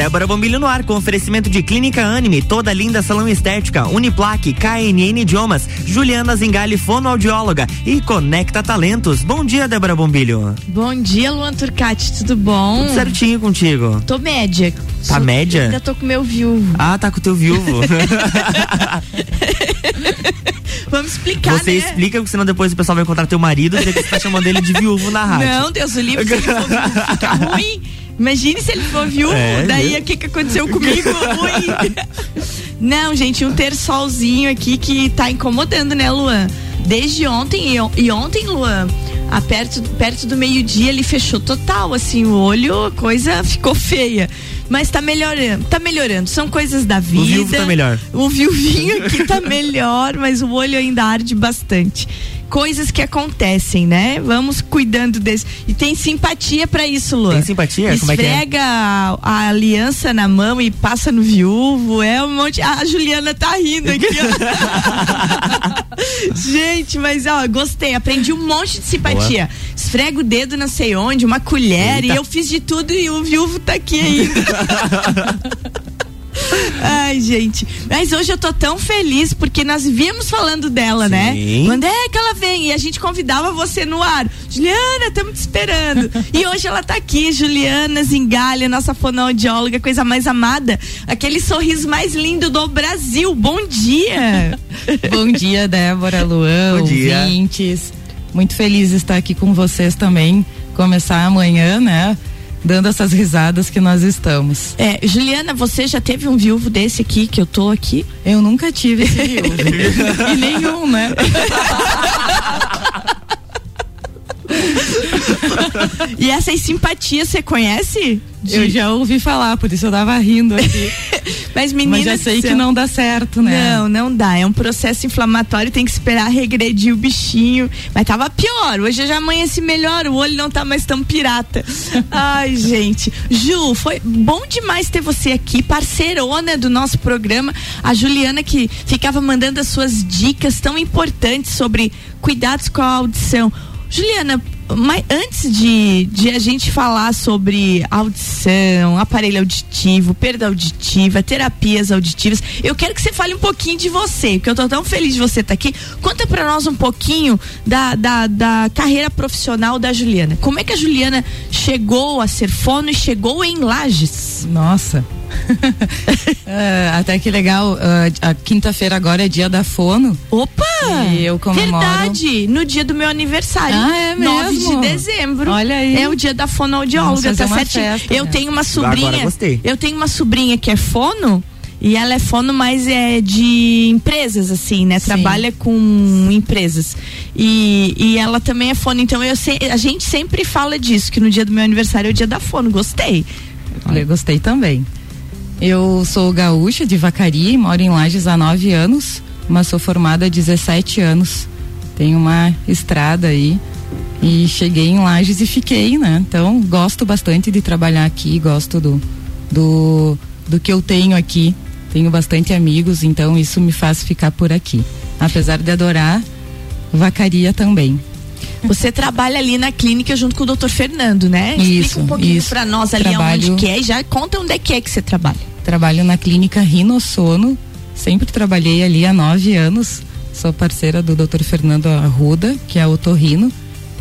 Débora Bombilho no ar com oferecimento de Clínica Anime, toda linda salão estética, Uniplaque, KNN Idiomas, Juliana Zingali, fonoaudióloga e Conecta Talentos. Bom dia, Débora Bombilho. Bom dia, Luan Turcati, tudo bom? Tudo certinho contigo. Tô média. Tá Sou, média? Ainda tô com meu viúvo. Ah, tá com o teu viúvo. Vamos explicar, Você né? explica, porque senão depois o pessoal vai encontrar teu marido e você tá chamando ele de viúvo na rádio. Não, Deus o livre, viúvo, fica ruim. Imagine se ele for viúvo, é, daí o que, que aconteceu comigo? Não, gente, um terçolzinho aqui que tá incomodando, né, Luan? Desde ontem, e ontem, Luan, a perto, perto do meio-dia ele fechou total, assim, o olho, a coisa ficou feia. Mas tá melhorando, tá melhorando. São coisas da vida. O viúvo tá melhor. O viuvinho aqui tá melhor, mas o olho ainda arde bastante coisas que acontecem, né? Vamos cuidando desse. E tem simpatia para isso, Lu. Tem simpatia? Esfrega Como é que é? a, a, aliança na mão e passa no viúvo. É um monte. A Juliana tá rindo aqui, Gente, mas ó, gostei. Aprendi um monte de simpatia. Boa. Esfrega o dedo não sei onde, uma colher, Eita. e eu fiz de tudo e o viúvo tá aqui ainda. Ai, gente. Mas hoje eu tô tão feliz porque nós viemos falando dela, né? Sim. né? Quando é que ela vem? E a gente convidava você no ar. Juliana, estamos te esperando. e hoje ela tá aqui, Juliana Zingalha, nossa fonoaudióloga, coisa mais amada. Aquele sorriso mais lindo do Brasil. Bom dia. Bom dia, Débora, Luan, Bom dia. ouvintes. Muito feliz de estar aqui com vocês também. Começar amanhã, né? Dando essas risadas que nós estamos. É, Juliana, você já teve um viúvo desse aqui que eu tô aqui? Eu nunca tive esse viúvo. e nenhum, né? e essas simpatias você conhece? De... Eu já ouvi falar, por isso eu tava rindo aqui. Mas menina, Mas já sei que não dá certo, né? Não, não dá. É um processo inflamatório, tem que esperar regredir o bichinho. Mas tava pior. Hoje eu já amanheci melhor, o olho não tá mais tão pirata. Ai, gente. Ju, foi bom demais ter você aqui, parceirona do nosso programa. A Juliana que ficava mandando as suas dicas tão importantes sobre cuidados com a audição. Juliana, mas antes de, de a gente falar sobre audição, aparelho auditivo, perda auditiva, terapias auditivas, eu quero que você fale um pouquinho de você, porque eu tô tão feliz de você estar tá aqui. Conta para nós um pouquinho da, da, da carreira profissional da Juliana. Como é que a Juliana chegou a ser fono e chegou em Lages? Nossa, uh, até que legal. Uh, a quinta-feira agora é dia da Fono. Opa! E eu comemoro. Verdade, no dia do meu aniversário. Ah, é mesmo? 9 de dezembro. Olha aí. É o dia da fonoaudióloga, tá certo? Eu né? tenho uma sobrinha. Agora gostei. Eu tenho uma sobrinha que é fono. E ela é fono, mas é de empresas, assim, né? Sim. Trabalha com empresas. E, e ela também é fono. Então eu sei, a gente sempre fala disso, que no dia do meu aniversário é o dia da fono. Gostei. Eu gostei também. Eu sou gaúcha de Vacaria e moro em Lages há nove anos, mas sou formada há 17 anos. Tenho uma estrada aí e cheguei em Lages e fiquei, né? Então gosto bastante de trabalhar aqui, gosto do, do, do que eu tenho aqui. Tenho bastante amigos, então isso me faz ficar por aqui. Apesar de adorar Vacaria também. Você trabalha ali na clínica junto com o doutor Fernando, né? Isso, Explica um pouquinho pra nós ali Trabalho... onde que é e já conta onde é que é que você trabalha. Trabalho na clínica Rinosono, sempre trabalhei ali há nove anos. Sou parceira do Dr. Fernando Arruda, que é otorrino,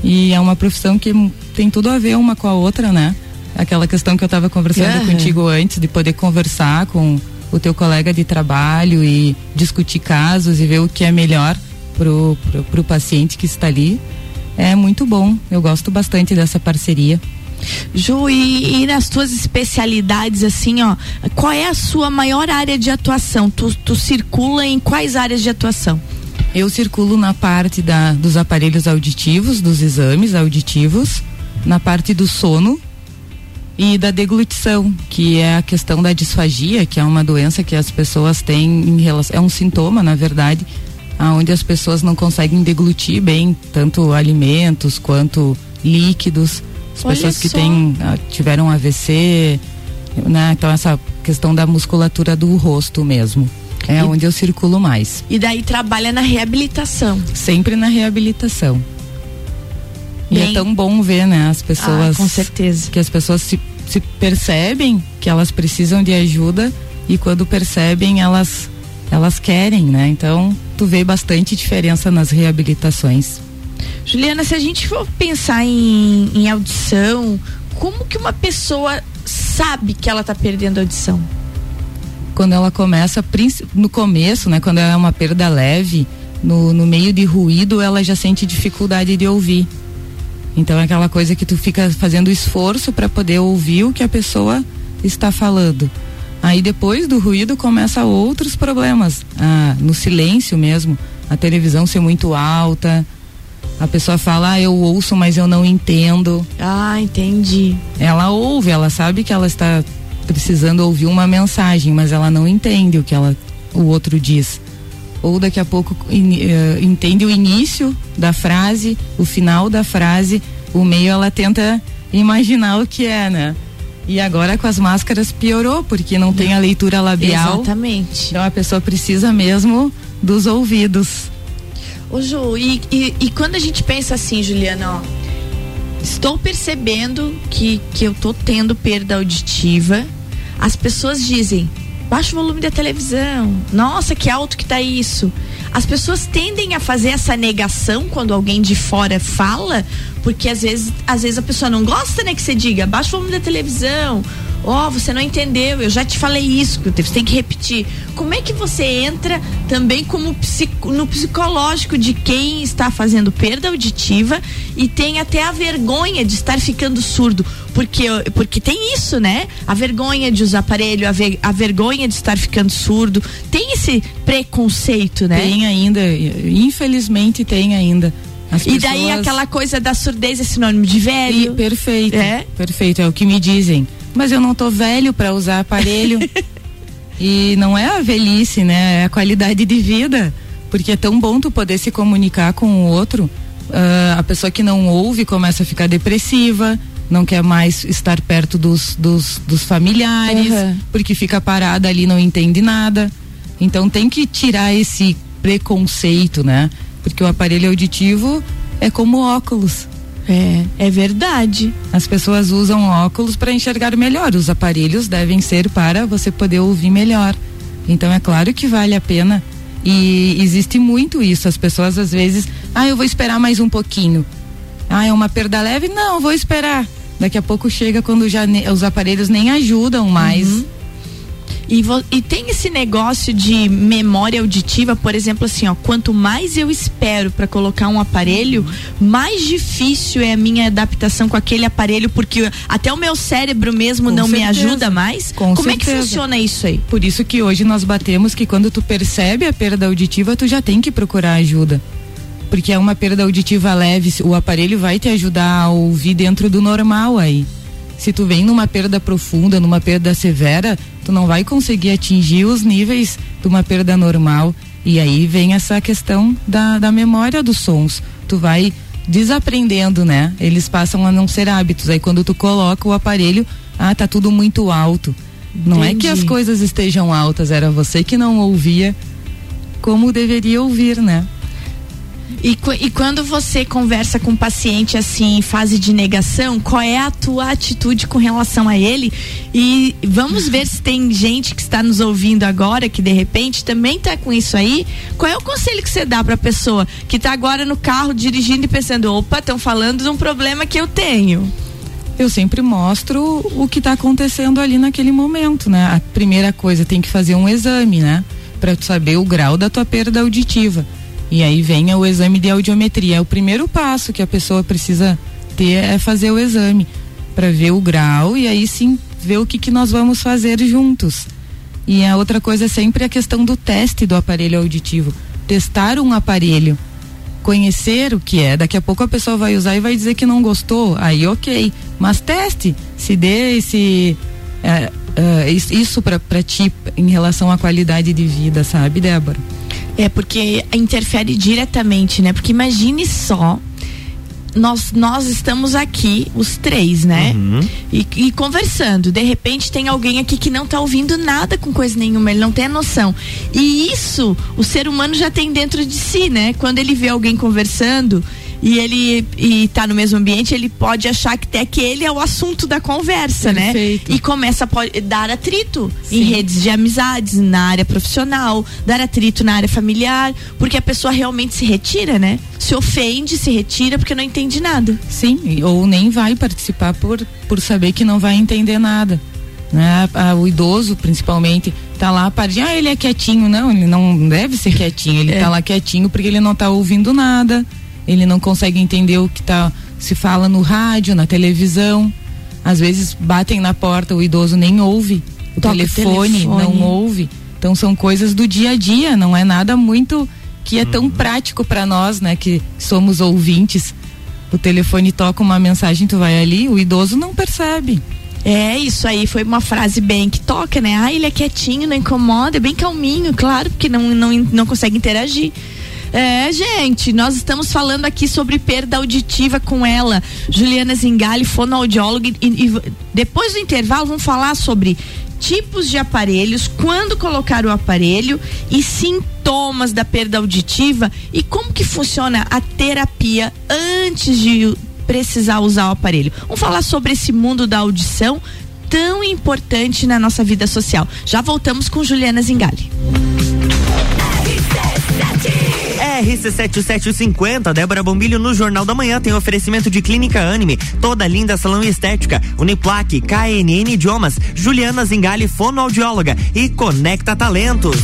e é uma profissão que tem tudo a ver uma com a outra, né? Aquela questão que eu estava conversando uhum. contigo antes, de poder conversar com o teu colega de trabalho e discutir casos e ver o que é melhor pro, pro, pro paciente que está ali. É muito bom, eu gosto bastante dessa parceria. Ju, e, e, nas tuas especialidades, assim, ó, qual é a sua maior área de atuação? Tu, tu circula em quais áreas de atuação? Eu circulo na parte da, dos aparelhos auditivos, dos exames auditivos, na parte do sono e da deglutição, que é a questão da disfagia, que é uma doença que as pessoas têm em relação, é um sintoma, na verdade, aonde as pessoas não conseguem deglutir bem tanto alimentos quanto líquidos as Olha pessoas que têm, ah, tiveram AVC, né? Então essa questão da musculatura do rosto mesmo. É e, onde eu circulo mais. E daí trabalha na reabilitação. Sempre na reabilitação. Bem, e é tão bom ver, né, as pessoas. Ah, com certeza. Que as pessoas se, se percebem que elas precisam de ajuda e quando percebem elas elas querem, né? Então tu vê bastante diferença nas reabilitações. Juliana, se a gente for pensar em, em audição, como que uma pessoa sabe que ela está perdendo audição? Quando ela começa, no começo, né? Quando é uma perda leve, no, no meio de ruído, ela já sente dificuldade de ouvir. Então é aquela coisa que tu fica fazendo esforço para poder ouvir o que a pessoa está falando. Aí depois do ruído começa outros problemas. Ah, no silêncio mesmo, a televisão ser muito alta. A pessoa fala, ah, eu ouço, mas eu não entendo. Ah, entendi. Ela ouve, ela sabe que ela está precisando ouvir uma mensagem, mas ela não entende o que ela, o outro diz. Ou daqui a pouco in, uh, entende o início da frase, o final da frase, o meio ela tenta imaginar o que é, né? E agora com as máscaras piorou, porque não tem a leitura labial. Exatamente. Então a pessoa precisa mesmo dos ouvidos. Ô Ju, e, e, e quando a gente pensa assim, Juliana, ó, estou percebendo que, que eu tô tendo perda auditiva, as pessoas dizem, baixa o volume da televisão, nossa, que alto que tá isso. As pessoas tendem a fazer essa negação quando alguém de fora fala, porque às vezes, às vezes a pessoa não gosta, né, que você diga, baixa o volume da televisão. Ó, oh, você não entendeu, eu já te falei isso, você tem que repetir. Como é que você entra também como psico, no psicológico de quem está fazendo perda auditiva e tem até a vergonha de estar ficando surdo? Porque, porque tem isso, né? A vergonha de usar aparelho, a, ver, a vergonha de estar ficando surdo. Tem esse preconceito, né? Tem ainda, infelizmente tem ainda. As e daí aquela coisa da surdez é sinônimo de velho. E, perfeito. É? Perfeito, é o que me dizem. Mas eu não tô velho para usar aparelho. e não é a velhice, né? É a qualidade de vida. Porque é tão bom tu poder se comunicar com o outro. Uh, a pessoa que não ouve começa a ficar depressiva, não quer mais estar perto dos, dos, dos familiares, uhum. porque fica parada ali, não entende nada. Então tem que tirar esse preconceito, né? Porque o aparelho auditivo é como óculos. É, é verdade. As pessoas usam óculos para enxergar melhor. Os aparelhos devem ser para você poder ouvir melhor. Então é claro que vale a pena. E existe muito isso. As pessoas às vezes, ah, eu vou esperar mais um pouquinho. Ah, é uma perda leve? Não, vou esperar. Daqui a pouco chega quando já os aparelhos nem ajudam mais. Uhum. E, e tem esse negócio de memória auditiva, por exemplo, assim, ó, quanto mais eu espero para colocar um aparelho, mais difícil é a minha adaptação com aquele aparelho, porque até o meu cérebro mesmo com não certeza. me ajuda mais. Com Como certeza. é que funciona isso aí? Por isso que hoje nós batemos que quando tu percebe a perda auditiva, tu já tem que procurar ajuda porque é uma perda auditiva leve, o aparelho vai te ajudar a ouvir dentro do normal aí. Se tu vem numa perda profunda, numa perda severa, tu não vai conseguir atingir os níveis de uma perda normal. E aí vem essa questão da, da memória dos sons. Tu vai desaprendendo, né? Eles passam a não ser hábitos. Aí quando tu coloca o aparelho, ah, tá tudo muito alto. Não Entendi. é que as coisas estejam altas, era você que não ouvia como deveria ouvir, né? E, e quando você conversa com um paciente assim, em fase de negação, qual é a tua atitude com relação a ele? E vamos ver se tem gente que está nos ouvindo agora, que de repente também está com isso aí. Qual é o conselho que você dá para a pessoa que está agora no carro dirigindo e pensando: opa, estão falando de um problema que eu tenho? eu sempre mostro o que está acontecendo ali naquele momento, né? A primeira coisa tem que fazer um exame, né? Para saber o grau da tua perda auditiva. E aí vem o exame de audiometria. É o primeiro passo que a pessoa precisa ter é fazer o exame para ver o grau e aí sim ver o que, que nós vamos fazer juntos. E a outra coisa é sempre a questão do teste do aparelho auditivo. Testar um aparelho, conhecer o que é. Daqui a pouco a pessoa vai usar e vai dizer que não gostou. Aí ok. Mas teste, se dê esse. É, isso para ti em relação à qualidade de vida, sabe, Débora? É porque interfere diretamente, né? Porque imagine só nós, nós estamos aqui, os três, né? Uhum. E, e, conversando. De repente tem alguém aqui que não tá ouvindo nada com coisa nenhuma, ele não tem a noção. E isso o ser humano já tem dentro de si, né? Quando ele vê alguém conversando, e ele e tá no mesmo ambiente, ele pode achar que até que ele é o assunto da conversa, né? Perfeito. né? E começa a dar atrito Sim. em redes de amizades, na área profissional, dar atrito na área familiar, porque a pessoa realmente se retira, né? Se ofende, se retira porque não entende nada. Sim, ou nem vai participar por, por saber que não vai entender nada. Né? O idoso, principalmente, tá lá para ah, ele é quietinho. Não, ele não deve ser quietinho. Ele É. tá lá quietinho porque ele não tá ouvindo nada. Ele não consegue entender o que tá se fala no rádio, na televisão. Às vezes batem na porta, o idoso nem ouve. O telefone, telefone. não ouve. Então são coisas do dia a dia, não é nada muito que é tão prático para nós, né, que somos ouvintes. O telefone toca uma mensagem, tu vai ali, o idoso não percebe. É, isso aí foi uma frase bem que toca, né? Ah, ele é quietinho, não incomoda, é bem calminho, claro, porque não, não, não consegue interagir. É, gente, nós estamos falando aqui sobre perda auditiva com ela, Juliana Zingali, fonoaudióloga, e, e depois do intervalo vamos falar sobre tipos de aparelhos, quando colocar o aparelho e sintomas da perda auditiva e como que funciona a terapia antes de precisar usar o aparelho. Vamos falar sobre esse mundo da audição tão importante na nossa vida social. Já voltamos com Juliana Zingali. RC7750, Débora Bombilho no Jornal da Manhã tem oferecimento de Clínica Anime, toda linda salão estética, Uniplaque, KNN Idiomas, Juliana Zingali, fonoaudióloga. E Conecta Talentos.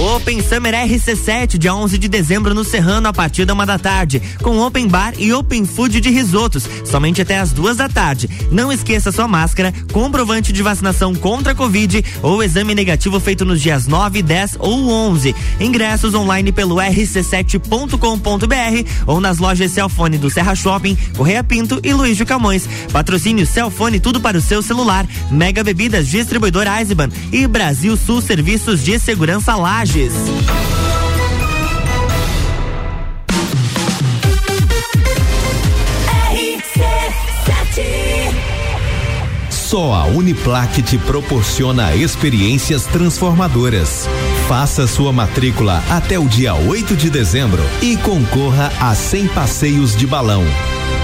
Open Summer RC7, dia 11 de dezembro no Serrano, a partir da uma da tarde, com Open Bar e Open Food de risotos, somente até as duas da tarde. Não esqueça sua máscara, comprovante de vacinação contra a Covid ou exame negativo feito nos dias 9, 10 ou 11. Ingressos online pelo rc7.com.br ou nas lojas Celfone do Serra Shopping, Correia Pinto e Luiz de Camões. Patrocínio Celfone, tudo para o seu celular. Mega Bebidas, distribuidor Eisenbahn e Brasil Sul Serviços de Segurança Lages. Só a Uniplaque te proporciona experiências transformadoras. Faça sua matrícula até o dia 8 de dezembro e concorra a 100 passeios de balão.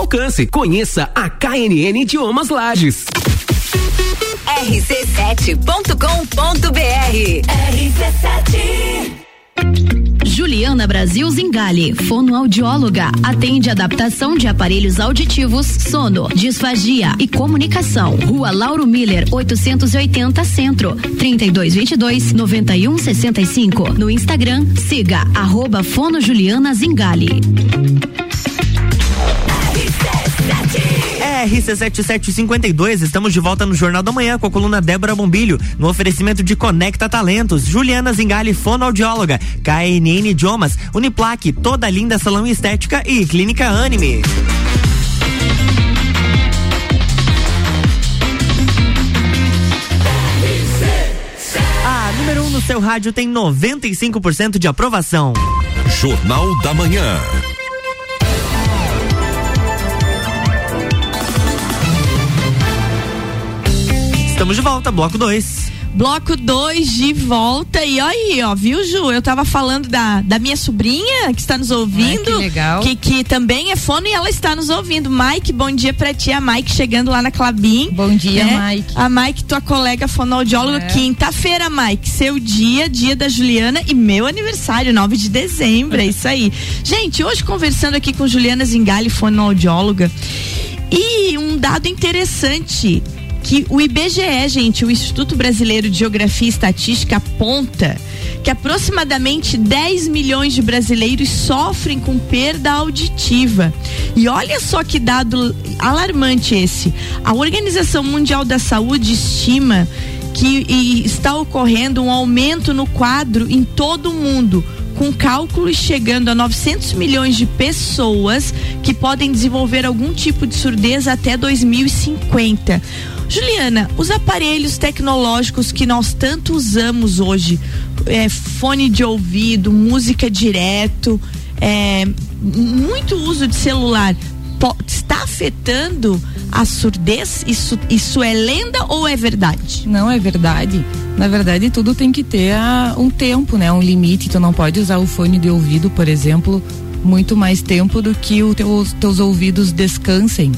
alcance. Conheça a KNN Idiomas Lages. rc7.com.br RC7 Juliana Brasil Zingali, fonoaudióloga, atende adaptação de aparelhos auditivos, sono, disfagia e comunicação. Rua Lauro Miller, 880 Centro, 3222 9165. No Instagram, siga arroba Fono Juliana Zingali. RC7752, estamos de volta no Jornal da Manhã com a coluna Débora Bombilho, no oferecimento de Conecta Talentos, Juliana Zingali, fonoaudióloga, KNN Idiomas, Uniplaque, toda linda salão estética e Clínica Anime. A número 1 um no seu rádio tem 95% de aprovação. Jornal da Manhã. Estamos de volta, bloco 2. Bloco 2 de volta. E olha aí, ó, viu, Ju? Eu tava falando da, da minha sobrinha que está nos ouvindo. Ai, que legal. Que, que também é fono e ela está nos ouvindo. Mike, bom dia pra ti. A Mike chegando lá na Clabin. Bom dia, né? Mike. A Mike, tua colega fonoaudióloga. É. Quinta-feira, Mike. Seu dia, dia da Juliana e meu aniversário, 9 de dezembro. É isso aí. Gente, hoje conversando aqui com Juliana Zingali, fonoaudióloga. E um dado interessante que o IBGE, gente, o Instituto Brasileiro de Geografia e Estatística aponta que aproximadamente 10 milhões de brasileiros sofrem com perda auditiva. E olha só que dado alarmante esse. A Organização Mundial da Saúde estima que está ocorrendo um aumento no quadro em todo o mundo com cálculos chegando a 900 milhões de pessoas que podem desenvolver algum tipo de surdez até 2050. Juliana, os aparelhos tecnológicos que nós tanto usamos hoje, é, fone de ouvido, música direto, é, muito uso de celular, está afetando a surdez? Isso, isso é lenda ou é verdade? Não é verdade. Na verdade, tudo tem que ter a, um tempo, né? Um limite. Tu não pode usar o fone de ouvido, por exemplo, muito mais tempo do que os teus ouvidos descansem.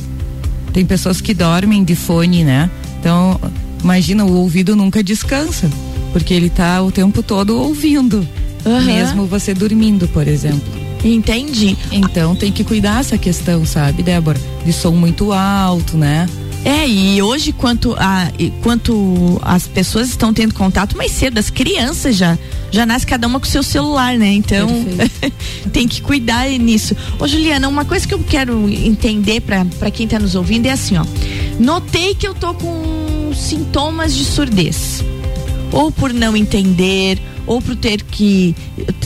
Tem pessoas que dormem de fone, né? Então, imagina, o ouvido nunca descansa, porque ele tá o tempo todo ouvindo, uhum. mesmo você dormindo, por exemplo. Entendi. Então tem que cuidar essa questão, sabe, Débora? De som muito alto, né? É, e hoje, quanto, a, quanto as pessoas estão tendo contato mais cedo, as crianças já, já nasce cada uma com seu celular, né? Então, tem que cuidar nisso. Ô, Juliana, uma coisa que eu quero entender para quem está nos ouvindo é assim, ó. Notei que eu tô com sintomas de surdez. Ou por não entender, ou por ter que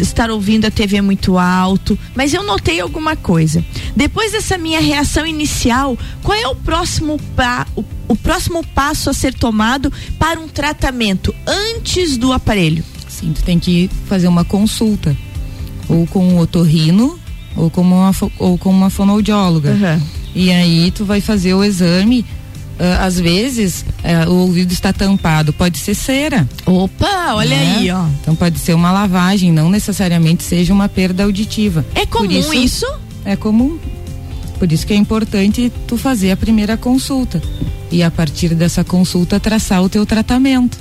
estar ouvindo a TV muito alto, mas eu notei alguma coisa. Depois dessa minha reação inicial, qual é o próximo, pa, o, o próximo passo a ser tomado para um tratamento antes do aparelho? Sim, tu tem que fazer uma consulta, ou com um otorrino, ou com uma, ou com uma fonoaudióloga. Uhum. E aí tu vai fazer o exame às vezes uh, o ouvido está tampado, pode ser cera. Opa, olha né? aí, ó. Então pode ser uma lavagem, não necessariamente seja uma perda auditiva. É comum isso, isso? É comum. Por isso que é importante tu fazer a primeira consulta e a partir dessa consulta traçar o teu tratamento.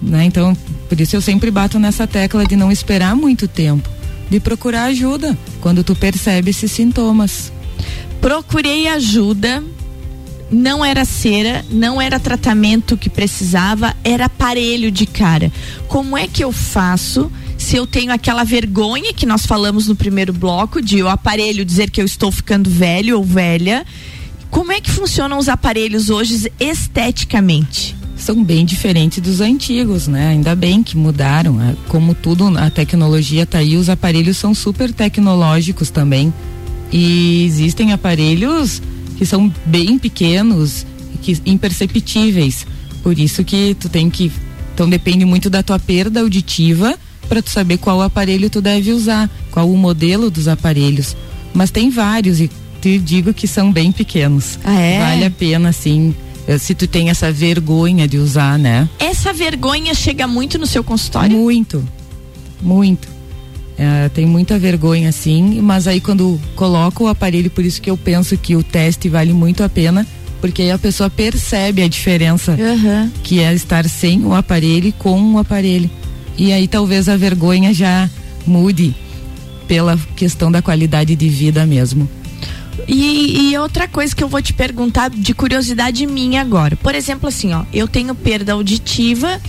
Né? Então, por isso eu sempre bato nessa tecla de não esperar muito tempo, de procurar ajuda quando tu percebe esses sintomas. Procurei ajuda não era cera, não era tratamento que precisava, era aparelho de cara. Como é que eu faço se eu tenho aquela vergonha que nós falamos no primeiro bloco de o aparelho dizer que eu estou ficando velho ou velha? Como é que funcionam os aparelhos hoje esteticamente? São bem diferentes dos antigos, né? Ainda bem que mudaram. É, como tudo, a tecnologia tá aí, os aparelhos são super tecnológicos também. E existem aparelhos que são bem pequenos, que imperceptíveis. Por isso que tu tem que, então depende muito da tua perda auditiva para tu saber qual aparelho tu deve usar, qual o modelo dos aparelhos. Mas tem vários e te digo que são bem pequenos. Ah, é? Vale a pena, sim eh, se tu tem essa vergonha de usar, né? Essa vergonha chega muito no seu consultório? Muito, muito. É, tem muita vergonha sim, mas aí quando coloca o aparelho, por isso que eu penso que o teste vale muito a pena, porque aí a pessoa percebe a diferença uhum. que é estar sem o aparelho e com o aparelho. E aí talvez a vergonha já mude pela questão da qualidade de vida mesmo. E, e, outra coisa que eu vou te perguntar de curiosidade minha agora. Por exemplo, assim, ó, eu tenho perda auditiva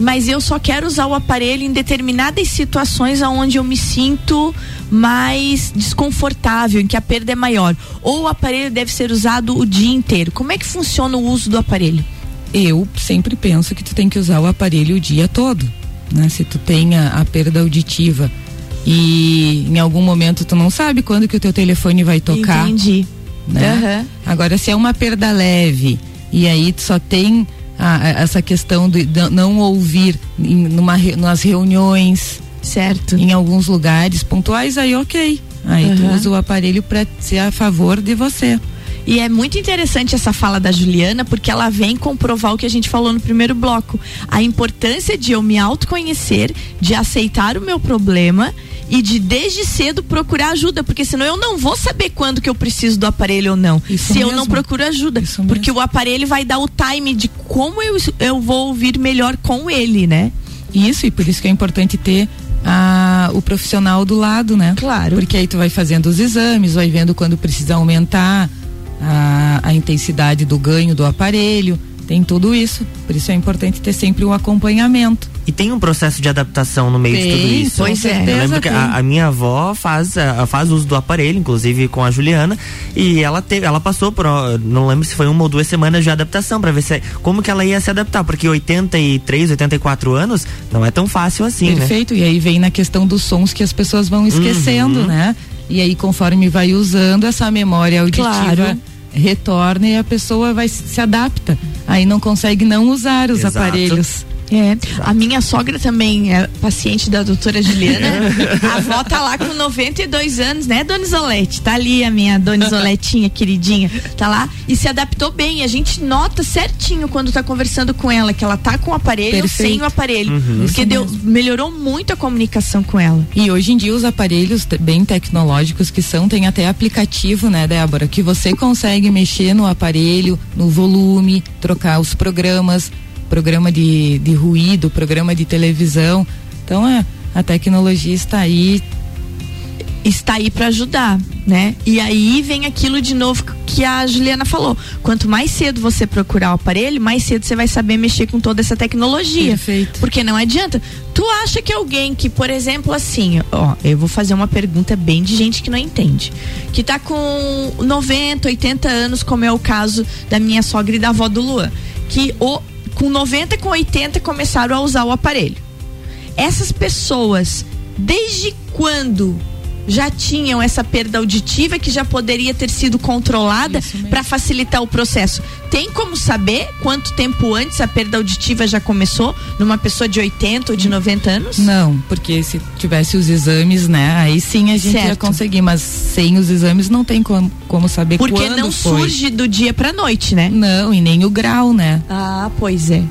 mas eu só quero usar o aparelho em determinadas situações onde eu me sinto mais desconfortável, em que a perda é maior. Ou o aparelho deve ser usado o dia inteiro. Como é que funciona o uso do aparelho? Eu sempre penso que tu tem que usar o aparelho o dia todo, né? Se tu tem a, a perda auditiva e em algum momento tu não sabe quando que o teu telefone vai tocar. Entendi. Né? Uhum. Agora se é uma perda leve e aí tu só tem essa questão de, de não ouvir em, numa, nas reuniões. Certo. Em alguns lugares pontuais, aí ok. Aí uhum. tu usa o aparelho para ser a favor de você. E é muito interessante essa fala da Juliana, porque ela vem comprovar o que a gente falou no primeiro bloco. A importância de eu me autoconhecer, de aceitar o meu problema e de desde cedo procurar ajuda, porque senão eu não vou saber quando que eu preciso do aparelho ou não. Isso se mesmo. eu não procuro ajuda, Isso porque mesmo. o aparelho vai dar o time de como eu, eu vou ouvir melhor com ele, né? Isso, e por isso que é importante ter a, o profissional do lado, né? Claro. Porque aí tu vai fazendo os exames, vai vendo quando precisa aumentar a, a intensidade do ganho do aparelho, tem tudo isso. Por isso é importante ter sempre o acompanhamento. E tem um processo de adaptação no meio tem, de tudo isso. Pois é. Eu lembro que a, a, minha avó faz, faz uso do aparelho, inclusive com a Juliana, e ela teve, ela passou por, não lembro se foi uma ou duas semanas de adaptação para ver se, como que ela ia se adaptar, porque 83, 84 anos não é tão fácil assim, né? Perfeito, né? e aí vem na questão dos sons que as pessoas vão esquecendo, uhum. né? E aí conforme vai usando essa memória auditiva claro. retorna e a pessoa vai se adapta. Aí não consegue não usar os Exato. aparelhos. É, Exato. a minha sogra também é paciente da doutora Juliana. a avó tá lá com 92 anos, né, Dona Isolete? Tá ali a minha Dona Isoletinha, queridinha. Tá lá e se adaptou bem. A gente nota certinho quando tá conversando com ela que ela tá com o aparelho Perfeito. ou sem o aparelho. Uhum. Porque deu, melhorou muito a comunicação com ela. E hoje em dia os aparelhos bem tecnológicos que são, tem até aplicativo, né, Débora? Que você consegue mexer no aparelho, no volume, trocar os programas programa de, de ruído, programa de televisão. Então é, a tecnologia está aí. Está aí para ajudar, né? E aí vem aquilo de novo que a Juliana falou. Quanto mais cedo você procurar o aparelho, mais cedo você vai saber mexer com toda essa tecnologia. Perfeito. Porque não adianta. Tu acha que alguém que, por exemplo, assim, ó, eu vou fazer uma pergunta bem de gente que não entende. Que tá com 90, 80 anos, como é o caso da minha sogra e da avó do Luan. Que o com 90, com 80 começaram a usar o aparelho. Essas pessoas, desde quando já tinham essa perda auditiva que já poderia ter sido controlada para facilitar o processo. Tem como saber quanto tempo antes a perda auditiva já começou numa pessoa de 80 ou de 90 anos? Não, porque se tivesse os exames, né, aí sim a gente certo. ia conseguir, mas sem os exames não tem como, como saber porque quando Porque não foi. surge do dia para noite, né? Não, e nem o grau, né? Ah, pois é.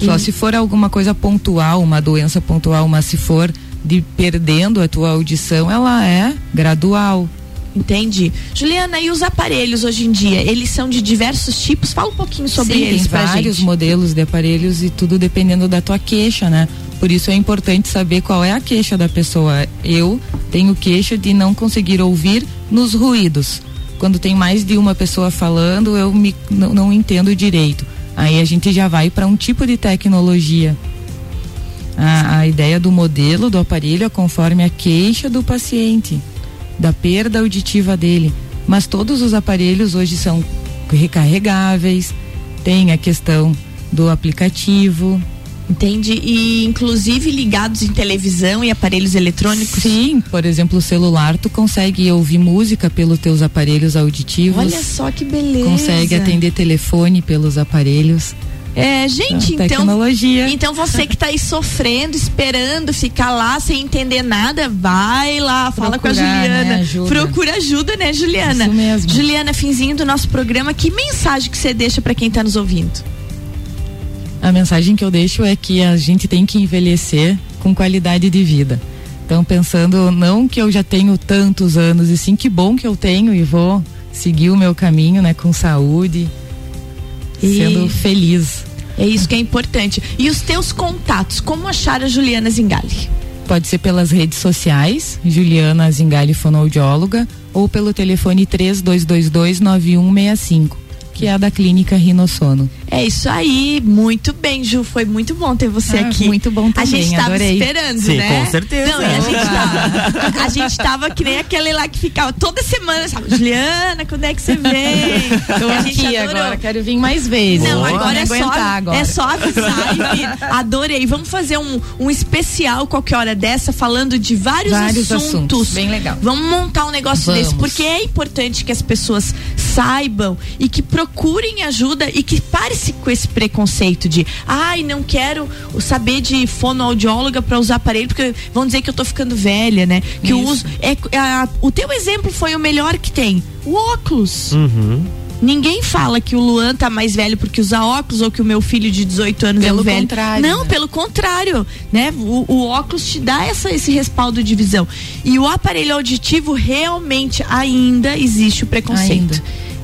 Só se for alguma coisa pontual, uma doença pontual, mas se for de perdendo a tua audição, ela é gradual. Entendi. Juliana, e os aparelhos hoje em dia, eles são de diversos tipos? Fala um pouquinho sobre Sim, eles tem vários gente. modelos de aparelhos e tudo dependendo da tua queixa, né? Por isso é importante saber qual é a queixa da pessoa. Eu tenho queixa de não conseguir ouvir nos ruídos. Quando tem mais de uma pessoa falando, eu me, não, não entendo direito. Aí a gente já vai para um tipo de tecnologia a, a ideia do modelo do aparelho é conforme a queixa do paciente, da perda auditiva dele. Mas todos os aparelhos hoje são recarregáveis, tem a questão do aplicativo. Entende? E inclusive ligados em televisão e aparelhos eletrônicos? Sim, por exemplo, o celular, tu consegue ouvir música pelos teus aparelhos auditivos. Olha só que beleza. Consegue atender telefone pelos aparelhos. É, gente, então. Tecnologia. Então você que está aí sofrendo, esperando ficar lá sem entender nada, vai lá, fala com a Juliana. Né, ajuda. Procura ajuda, né, Juliana? Isso mesmo. Juliana, finzinho do nosso programa, que mensagem que você deixa para quem está nos ouvindo? A mensagem que eu deixo é que a gente tem que envelhecer com qualidade de vida. Então, pensando não que eu já tenho tantos anos, e sim que bom que eu tenho e vou seguir o meu caminho, né, com saúde, e... sendo feliz. É isso que é importante. E os teus contatos, como achar a Juliana Zingali? Pode ser pelas redes sociais, Juliana Zingali Fonoaudióloga, ou pelo telefone 3222 9165 que é a da clínica Rinossono. É isso aí, muito bem, Ju, foi muito bom ter você ah, aqui. Muito bom também, A gente tava adorei. esperando, Sim, né? com certeza. Não, a gente tava, a gente tava que nem aquele lá que ficava toda semana, sabe? Juliana, quando é que você vem? Tô aqui agora, quero vir mais vezes. Não, agora é só, agora. é só avisar e. Adorei. Vamos fazer um, um especial qualquer hora dessa, falando de vários, vários assuntos. assuntos. Bem legal. Vamos montar um negócio Vamos. desse, porque é importante que as pessoas saibam e que procurem ajuda e que com esse preconceito de ai, não quero saber de fonoaudióloga para usar aparelho, porque vão dizer que eu tô ficando velha, né? Que Isso. o uso. É, a, o teu exemplo foi o melhor que tem. O óculos. Uhum. Ninguém fala que o Luan tá mais velho porque usa óculos ou que o meu filho de 18 anos pelo é o velho. Contrário, Não, né? pelo contrário, né? O, o, óculos te dá essa, esse respaldo de visão. E o aparelho auditivo realmente ainda existe o preconceito. Ainda.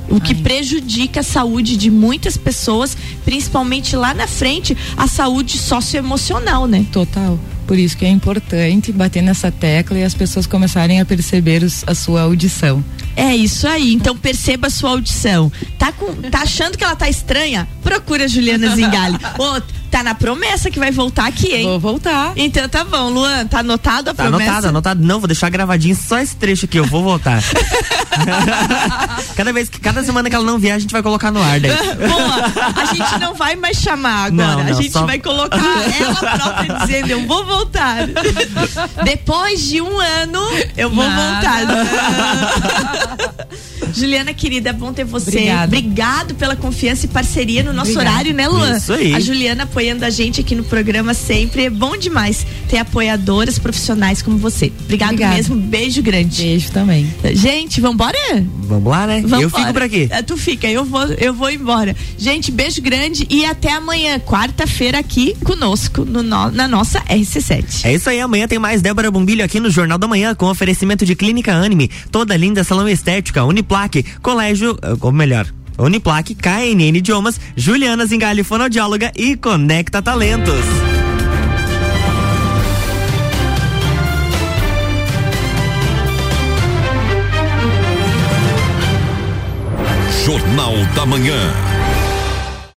O que Ainda. prejudica a saúde de muitas pessoas, principalmente lá na frente, a saúde socioemocional, né? Total. Por isso que é importante bater nessa tecla e as pessoas começarem a perceber os, a sua audição. É isso aí. Então perceba a sua audição. Tá, com, tá achando que ela tá estranha? Procura a Juliana Zingali. Ô, tá na promessa que vai voltar aqui, hein? Vou voltar. Então tá bom, Luan, tá anotado a Tá promessa? anotado, anotado. Não, vou deixar gravadinho só esse trecho aqui, eu vou voltar. cada vez que, cada semana que ela não vier, a gente vai colocar no ar daí. Boa, a gente não vai mais chamar agora. Não, não, a gente só- vai colocar ela própria dizendo: Eu vou voltar. Depois de um ano, eu vou Nada. voltar. Juliana, querida, é bom ter você. Obrigada. Obrigado pela confiança e parceria no nosso Obrigada. horário, né, Luan? Isso aí. A Juliana apoiando a gente aqui no programa sempre. É bom demais ter apoiadoras profissionais como você. Obrigado Obrigada. mesmo. Beijo grande. Beijo também. Gente, vambora? Vamos lá, né? Vamos eu fico por aqui. Tu fica, eu vou, eu vou embora. Gente, beijo grande e até amanhã, quarta-feira, aqui conosco no, no- na nossa RC7. É isso aí, amanhã tem mais Débora Bombilho aqui no Jornal da Manhã com oferecimento de Clínica Anime, toda linda salão estética, Uniplaque, colégio, eh, ou melhor, Uniplaque, KNN Idiomas, Juliana Zingali, fonoaudióloga e Conecta Talentos. Jornal da Manhã.